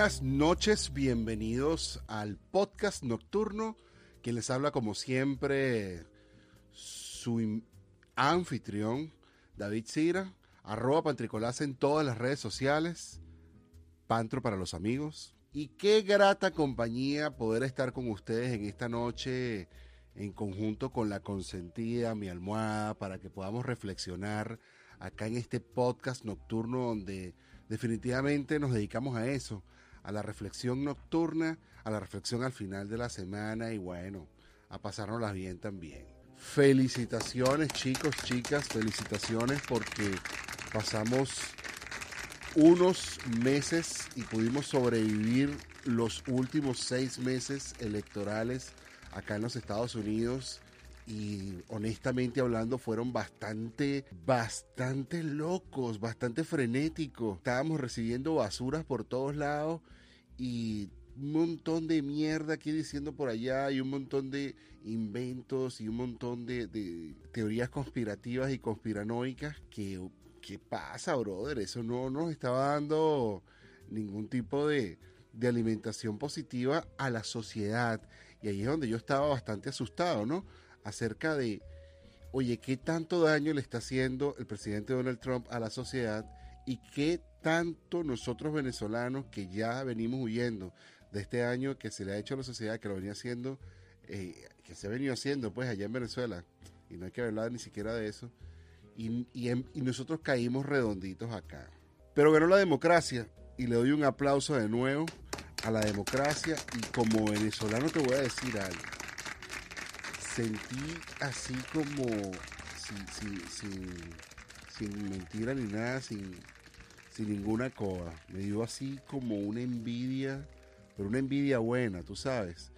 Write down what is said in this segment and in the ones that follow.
Buenas noches, bienvenidos al podcast nocturno que les habla como siempre su anfitrión David Cira, arroba Pantricolás en todas las redes sociales, Pantro para los amigos. Y qué grata compañía poder estar con ustedes en esta noche en conjunto con la consentida, mi almohada, para que podamos reflexionar acá en este podcast nocturno donde definitivamente nos dedicamos a eso, a la reflexión nocturna, a la reflexión al final de la semana y bueno, a pasárnoslas bien también. Felicitaciones chicos, chicas, felicitaciones porque pasamos unos meses y pudimos sobrevivir los últimos seis meses electorales acá en los Estados Unidos y honestamente hablando fueron bastante, bastante locos, bastante frenéticos. Estábamos recibiendo basuras por todos lados y un montón de mierda aquí diciendo por allá y un montón de inventos y un montón de, teorías conspirativas y conspiranoicas que, ¿qué pasa, brother? Eso no nos estaba dando ningún tipo de, de alimentación positiva a la sociedad. Y ahí es donde yo estaba bastante asustado, ¿no? Acerca de, oye, ¿qué tanto daño le está haciendo el presidente Donald Trump a la sociedad? Y qué tanto nosotros venezolanos que ya venimos huyendo de este año que se le ha hecho a la sociedad, que lo venía haciendo, eh, que se ha venido haciendo pues allá en Venezuela, y no hay que hablar ni siquiera de eso, y, y, nosotros caímos redonditos acá. Pero ganó la democracia, y le doy un aplauso de nuevo a la democracia, y como venezolano te voy a decir algo, sentí así como, sin, sin, sin, sin mentira ni nada, sin, sin ninguna coda, me dio así como una envidia, pero una envidia buena, tú sabes.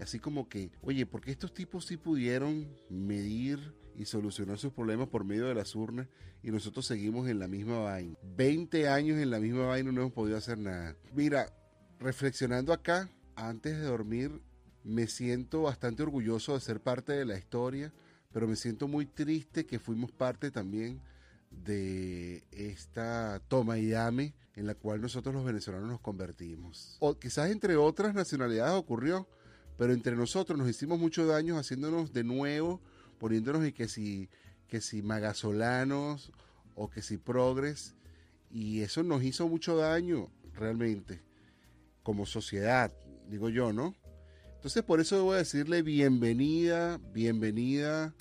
Así como que, oye, porque estos tipos sí pudieron medir y solucionar sus problemas por medio de las urnas y nosotros seguimos en la misma vaina. 20 años en la misma vaina no hemos podido hacer nada. Mira, reflexionando acá, antes de dormir, me siento bastante orgulloso de ser parte de la historia, pero me siento muy triste que fuimos parte también de esta toma y dame en la cual nosotros los venezolanos nos convertimos. O quizás entre otras nacionalidades ocurrió, pero entre nosotros nos hicimos mucho daño haciéndonos de nuevo, poniéndonos y que si, que si magasolanos o que si progres, y eso nos hizo mucho daño realmente, como sociedad, digo yo, ¿no? Entonces por eso a decirle bienvenida, bienvenida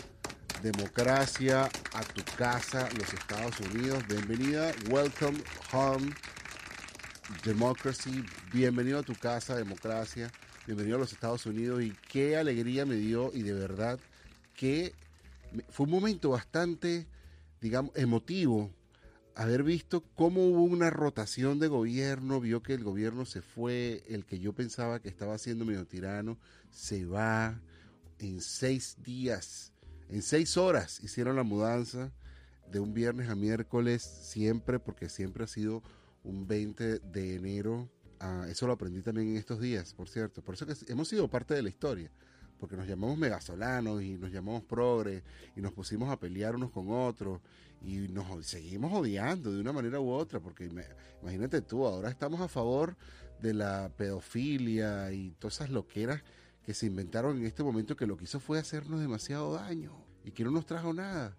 democracia a tu casa, los Estados Unidos. Bienvenida, welcome home, democracy. Bienvenido a tu casa, democracia. Bienvenido a los Estados Unidos. Y qué alegría me dio y de verdad que fue un momento bastante, digamos, emotivo haber visto cómo hubo una rotación de gobierno, vio que el gobierno se fue, el que yo pensaba que estaba siendo medio tirano, se va en seis días en seis horas hicieron la mudanza de un viernes a miércoles, siempre, porque siempre ha sido un 20 de enero. Ah, eso lo aprendí también en estos días, por cierto. Por eso que hemos sido parte de la historia, porque nos llamamos megasolanos y nos llamamos progres y nos pusimos a pelear unos con otros y nos seguimos odiando de una manera u otra, porque imagínate tú, ahora estamos a favor de la pedofilia y todas esas loqueras que se inventaron en este momento que lo que hizo fue hacernos demasiado daño y que no nos trajo nada.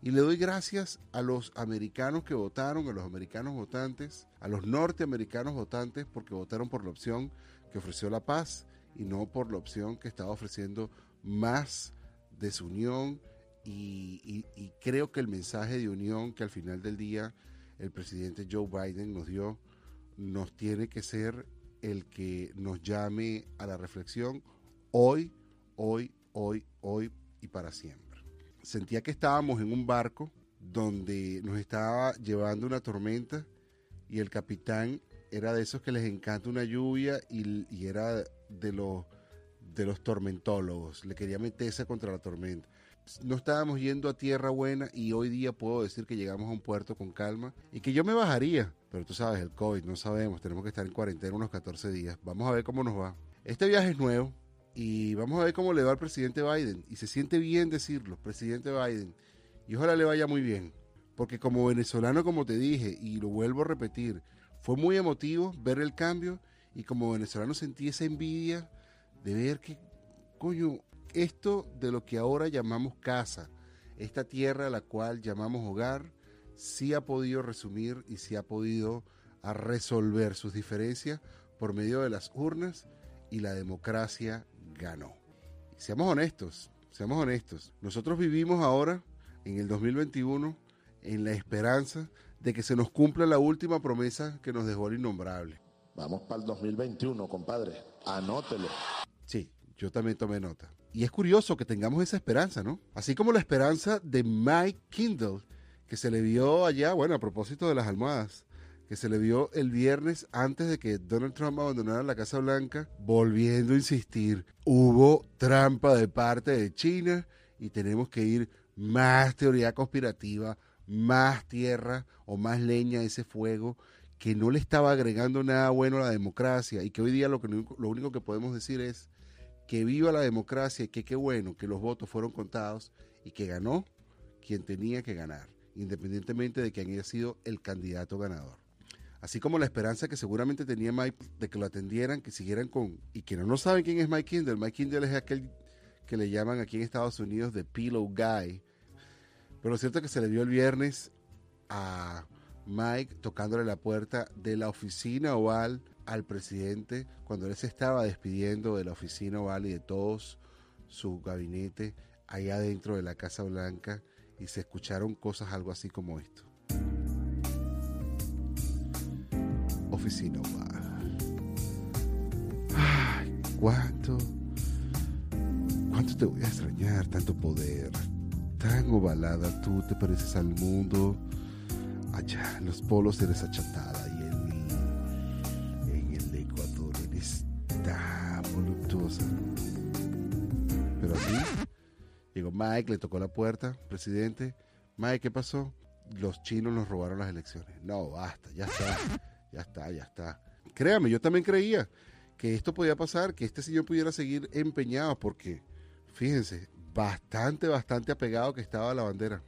Y le doy gracias a los americanos que votaron, a los americanos votantes, a los norteamericanos votantes, porque votaron por la opción que ofreció la paz y no por la opción que estaba ofreciendo más desunión. Y, y, creo que el mensaje de unión que al final del día el presidente Joe Biden nos dio, nos tiene que ser el que nos llame a la reflexión hoy, hoy, hoy, hoy y para siempre. Sentía que estábamos en un barco donde nos estaba llevando una tormenta y el capitán era de esos que les encanta una lluvia y, y era de los, de los tormentólogos, le quería meterse contra la tormenta. No estábamos yendo a tierra buena y hoy día puedo decir que llegamos a un puerto con calma y que yo me bajaría, pero tú sabes, el COVID, no sabemos, tenemos que estar en cuarentena unos 14 días. Vamos a ver cómo nos va. Este viaje es nuevo, y vamos a ver cómo le va al presidente Biden. Y se siente bien decirlo, presidente Biden. Y ojalá le vaya muy bien. Porque como venezolano, como te dije, y lo vuelvo a repetir, fue muy emotivo ver el cambio y como venezolano sentí esa envidia de ver que, coño, esto de lo que ahora llamamos casa, esta tierra a la cual llamamos hogar, sí ha podido resumir y sí ha podido resolver sus diferencias por medio de las urnas y la democracia ganó. seamos honestos, seamos honestos. Nosotros vivimos ahora, en el 2021, en la esperanza de que se nos cumpla la última promesa que nos dejó el innombrable. Vamos para el 2021, compadre. Anótelo. Sí, yo también tomé nota. Y es curioso que tengamos esa esperanza, ¿no? Así como la esperanza de Mike Kindle, que se le vio allá, bueno, a propósito de las almohadas, que se le vio el viernes antes de que Donald Trump abandonara la Casa Blanca, volviendo a insistir, hubo trampa de parte de China y tenemos que ir más teoría conspirativa, más tierra o más leña a ese fuego que no le estaba agregando nada bueno a la democracia y que hoy día lo, que, lo único que podemos decir es que viva la democracia y que qué bueno que los votos fueron contados y que ganó quien tenía que ganar, independientemente de quién haya sido el candidato ganador así como la esperanza que seguramente tenía Mike de que lo atendieran, que siguieran con... Y quienes no saben quién es Mike Kindle, Mike Kindle es aquel que le llaman aquí en Estados Unidos The Pillow Guy. Pero lo cierto es que se le dio el viernes a Mike tocándole la puerta de la oficina oval al presidente cuando él se estaba despidiendo de la oficina oval y de todos su gabinete allá dentro de la Casa Blanca y se escucharon cosas algo así como esto. Oficina Ay, cuánto, cuánto te voy a extrañar, tanto poder. Tan ovalada tú te pareces al mundo. Allá en los polos eres achatada y en, en el Ecuador eres tan voluptuosa. Pero así, llegó Mike, le tocó la puerta, presidente. Mike, ¿qué pasó? Los chinos nos robaron las elecciones. No, basta, ya está. Ya está, ya está. Créame, yo también creía que esto podía pasar, que este señor pudiera seguir empeñado, porque, fíjense, bastante, bastante apegado que estaba a la bandera.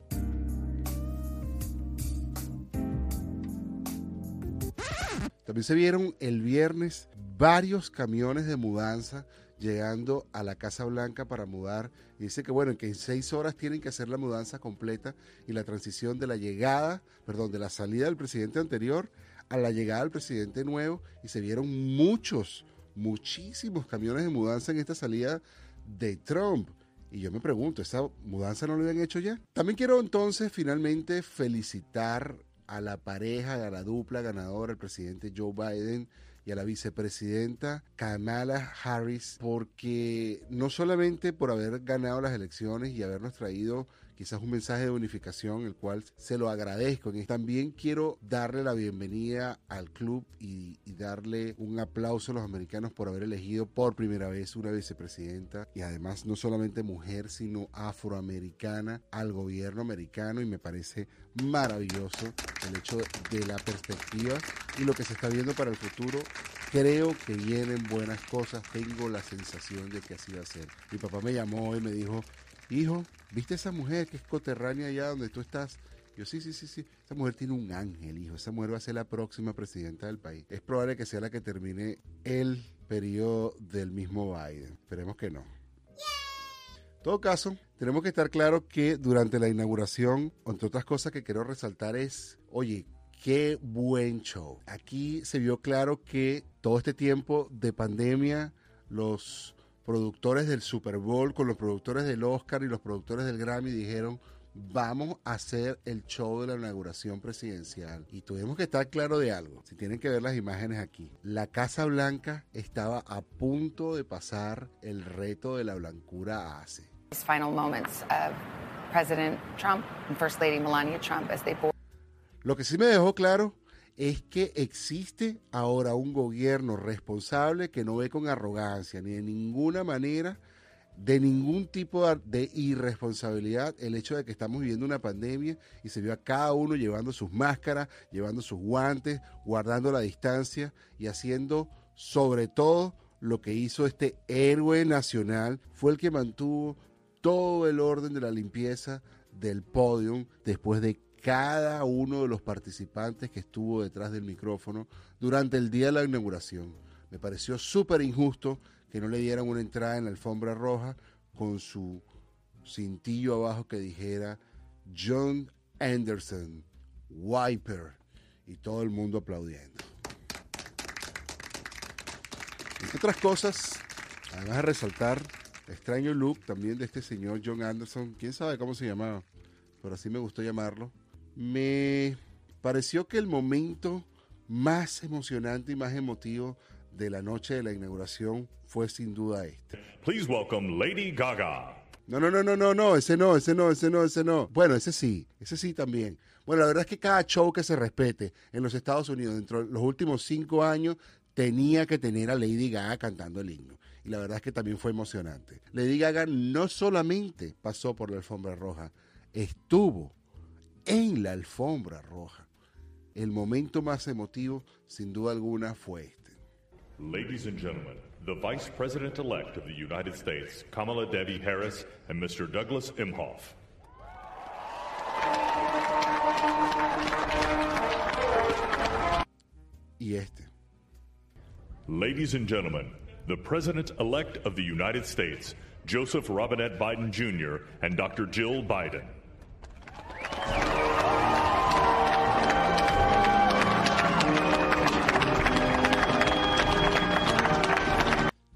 También se vieron el viernes varios camiones de mudanza llegando a la Casa Blanca para mudar. Y dice que bueno, que en seis horas tienen que hacer la mudanza completa y la transición de la llegada, perdón, de la salida del presidente anterior a la llegada del presidente nuevo y se vieron muchos, muchísimos camiones de mudanza en esta salida de Trump. Y yo me pregunto, ¿esa mudanza no lo habían hecho ya? También quiero entonces finalmente felicitar a la pareja, a la dupla ganadora, el presidente Joe Biden y a la vicepresidenta Kamala Harris, porque no solamente por haber ganado las elecciones y habernos traído quizás un mensaje de unificación, el cual se lo agradezco. También quiero darle la bienvenida al club y, darle un aplauso a los americanos por haber elegido por primera vez una vicepresidenta y además no solamente mujer, sino afroamericana al gobierno americano y me parece maravilloso el hecho de la perspectiva y lo que se está viendo para el futuro. Creo que vienen buenas cosas, tengo la sensación de que así va a ser. Mi papá me llamó y me dijo, hijo, ¿viste esa mujer que es coterránea allá donde tú estás? Yo, sí, sí, sí, sí. Esa mujer tiene un ángel, hijo. Esa mujer va a ser la próxima presidenta del país. Es probable que sea la que termine el periodo del mismo Biden. Esperemos que no. En todo caso, tenemos que estar claros que durante la inauguración, entre otras cosas que quiero resaltar es, oye, qué buen show. Aquí se vio claro que todo este tiempo de pandemia, los productores del Super Bowl con los productores del Oscar y los productores del Grammy dijeron, vamos a hacer el show de la inauguración presidencial. Y tuvimos que estar claro de algo. Si tienen que ver las imágenes aquí. La Casa Blanca estaba a punto de pasar el reto de la blancura a they Lo que sí me dejó claro es que existe ahora un gobierno responsable que no ve con arrogancia ni de ninguna manera, de ningún tipo de irresponsabilidad el hecho de que estamos viviendo una pandemia y se vio a cada uno llevando sus máscaras, llevando sus guantes, guardando la distancia y haciendo sobre todo lo que hizo este héroe nacional, fue el que mantuvo todo el orden de la limpieza del podium después de cada uno de los participantes que estuvo detrás del micrófono durante el día de la inauguración. Me pareció súper injusto que no le dieran una entrada en la alfombra roja con su cintillo abajo que dijera John Anderson, Wiper, y todo el mundo aplaudiendo. Entre otras cosas, además de resaltar extraño look también de este señor John Anderson, quién sabe cómo se llamaba, pero así me gustó llamarlo, me pareció que el momento más emocionante y más emotivo de la noche de la inauguración fue sin duda este. Please welcome Lady Gaga. No, no, no, no, no, no, ese no, ese no, ese no, ese no. Bueno, ese sí, ese sí también. Bueno, la verdad es que cada show que se respete en los Estados Unidos dentro de los últimos cinco años tenía que tener a Lady Gaga cantando el himno. Y la verdad es que también fue emocionante. Lady Gaga no solamente pasó por la alfombra roja, estuvo en la alfombra roja. El momento más emotivo, sin duda alguna, fue este. Ladies and gentlemen, the Vice President elect of the United States, Kamala Devi Harris, and Mr. Douglas Imhoff. Y este. Ladies and gentlemen, the President elect of the United States, Joseph Robinette Biden Jr., and Dr. Jill Biden.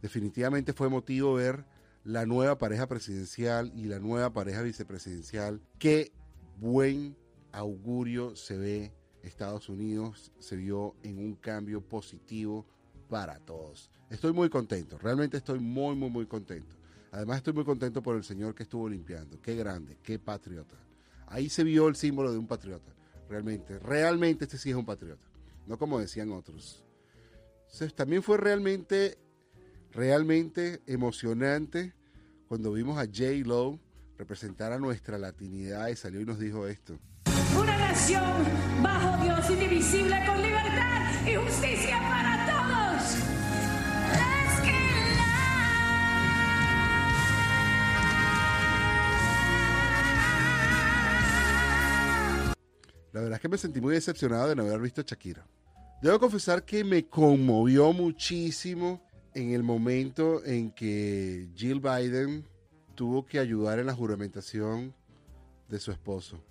Definitivamente fue emotivo ver la nueva pareja presidencial y la nueva pareja vicepresidencial. Qué buen augurio se ve Estados Unidos, se vio en un cambio positivo para todos. Estoy muy contento, realmente estoy muy, muy, muy contento. Además estoy muy contento por el señor que estuvo limpiando. Qué grande, qué patriota. Ahí se vio el símbolo de un patriota. Realmente, realmente este sí es un patriota. No como decían otros. También fue realmente, realmente emocionante cuando vimos a J. Lo representar a nuestra latinidad y salió y nos dijo esto. Una nación bajo Dios indivisible con libertad y justicia para todos. La verdad es que me sentí muy decepcionado de no haber visto a Shakira. Debo confesar que me conmovió muchísimo en el momento en que Jill Biden tuvo que ayudar en la juramentación de su esposo.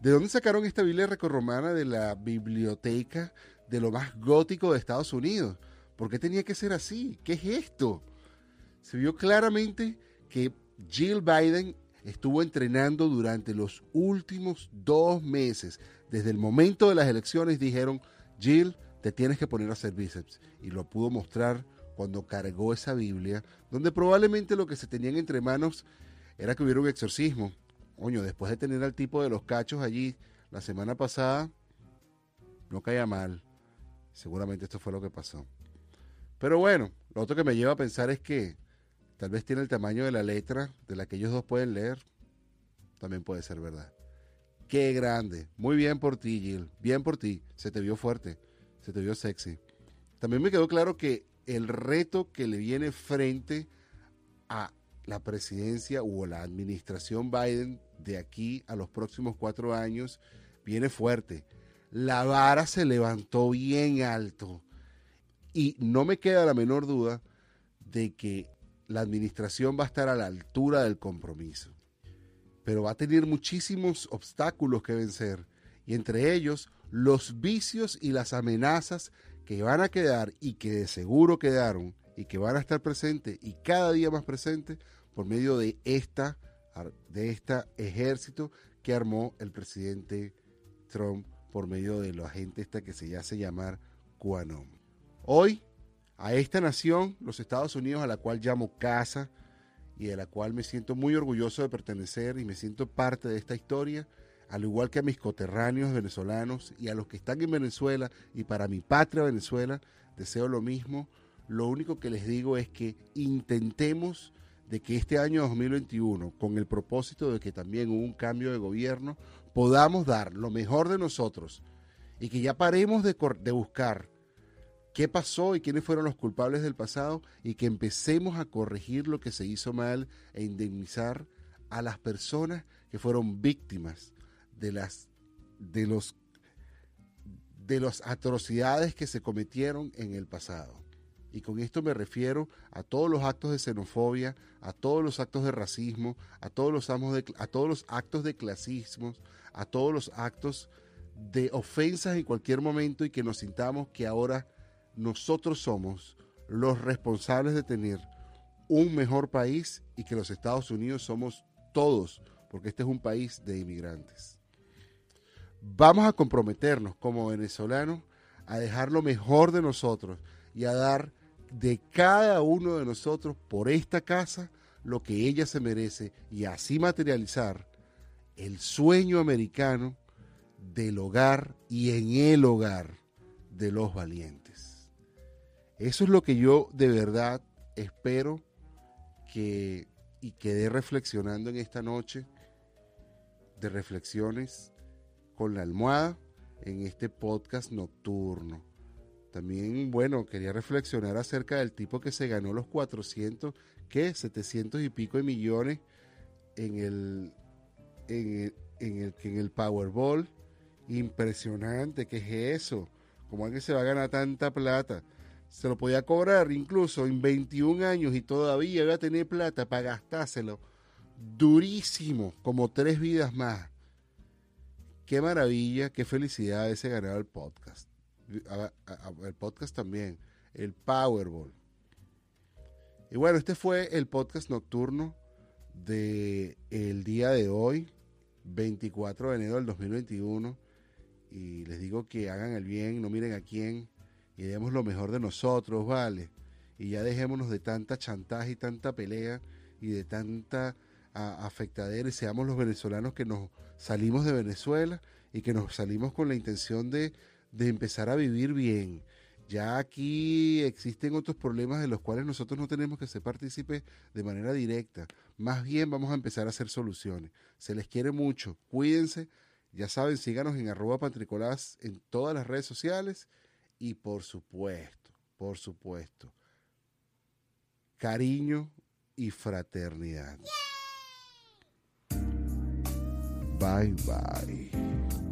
¿De dónde sacaron esta Biblia recorromana de la biblioteca de lo más gótico de Estados Unidos? ¿Por qué tenía que ser así? ¿Qué es esto? Se vio claramente que Jill Biden estuvo entrenando durante los últimos dos meses. Desde el momento de las elecciones dijeron, Jill, te tienes que poner a hacer bíceps. Y lo pudo mostrar cuando cargó esa Biblia, donde probablemente lo que se tenían entre manos era que hubiera un exorcismo. Coño, después de tener al tipo de los cachos allí la semana pasada, no caía mal. Seguramente esto fue lo que pasó. Pero bueno, lo otro que me lleva a pensar es que tal vez tiene el tamaño de la letra de la que ellos dos pueden leer. También puede ser verdad. Qué grande. Muy bien por ti, Jill. Bien por ti. Se te vio fuerte. Se te vio sexy. También me quedó claro que el reto que le viene frente a la presidencia o la administración Biden de aquí a los próximos cuatro años viene fuerte. La vara se levantó bien alto y no me queda la menor duda de que la administración va a estar a la altura del compromiso. Pero va a tener muchísimos obstáculos que vencer y entre ellos los vicios y las amenazas que van a quedar y que de seguro quedaron y que van a estar presentes y cada día más presentes por medio de esta de este ejército que armó el presidente Trump por medio de la gente esta que se hace llamar QAnon. Hoy, a esta nación, los Estados Unidos, a la cual llamo casa y de la cual me siento muy orgulloso de pertenecer y me siento parte de esta historia, al igual que a mis coterráneos venezolanos y a los que están en Venezuela y para mi patria Venezuela, deseo lo mismo. Lo único que les digo es que intentemos de que este año 2021, con el propósito de que también hubo un cambio de gobierno, podamos dar lo mejor de nosotros y que ya paremos de, de, buscar qué pasó y quiénes fueron los culpables del pasado y que empecemos a corregir lo que se hizo mal e indemnizar a las personas que fueron víctimas de las de los de las atrocidades que se cometieron en el pasado. Y con esto me refiero a todos los actos de xenofobia, a todos los actos de racismo, a todos los, de, a todos los actos de clasismo, a todos los actos de ofensas en cualquier momento y que nos sintamos que ahora nosotros somos los responsables de tener un mejor país y que los Estados Unidos somos todos, porque este es un país de inmigrantes. Vamos a comprometernos como venezolanos a dejar lo mejor de nosotros y a dar de cada uno de nosotros por esta casa lo que ella se merece y así materializar el sueño americano del hogar y en el hogar de los valientes. Eso es lo que yo de verdad espero que y quedé reflexionando en esta noche de reflexiones con la almohada en este podcast nocturno. También, bueno, quería reflexionar acerca del tipo que se ganó los 400, ¿qué? 700 y pico de millones en el, en el, en el, en el Powerball. Impresionante, ¿qué es eso? ¿Cómo que se va a ganar tanta plata? Se lo podía cobrar incluso en 21 años y todavía iba a tener plata para gastárselo. Durísimo, como tres vidas más. Qué maravilla, qué felicidad ese ganado el podcast el podcast también, el Powerball. Y bueno, este fue el podcast nocturno de el día de hoy, 24 de enero del 2021. Y les digo que hagan el bien, no miren a quién, y demos lo mejor de nosotros, ¿vale? Y ya dejémonos de tanta chantaje y tanta pelea y de tanta y seamos los venezolanos que nos salimos de Venezuela y que nos salimos con la intención de de empezar a vivir bien. Ya aquí existen otros problemas de los cuales nosotros no tenemos que ser partícipes de manera directa. Más bien vamos a empezar a hacer soluciones. Se les quiere mucho. Cuídense. Ya saben, síganos en arroba patricolás en todas las redes sociales. Y por supuesto, por supuesto, cariño y fraternidad. Bye bye.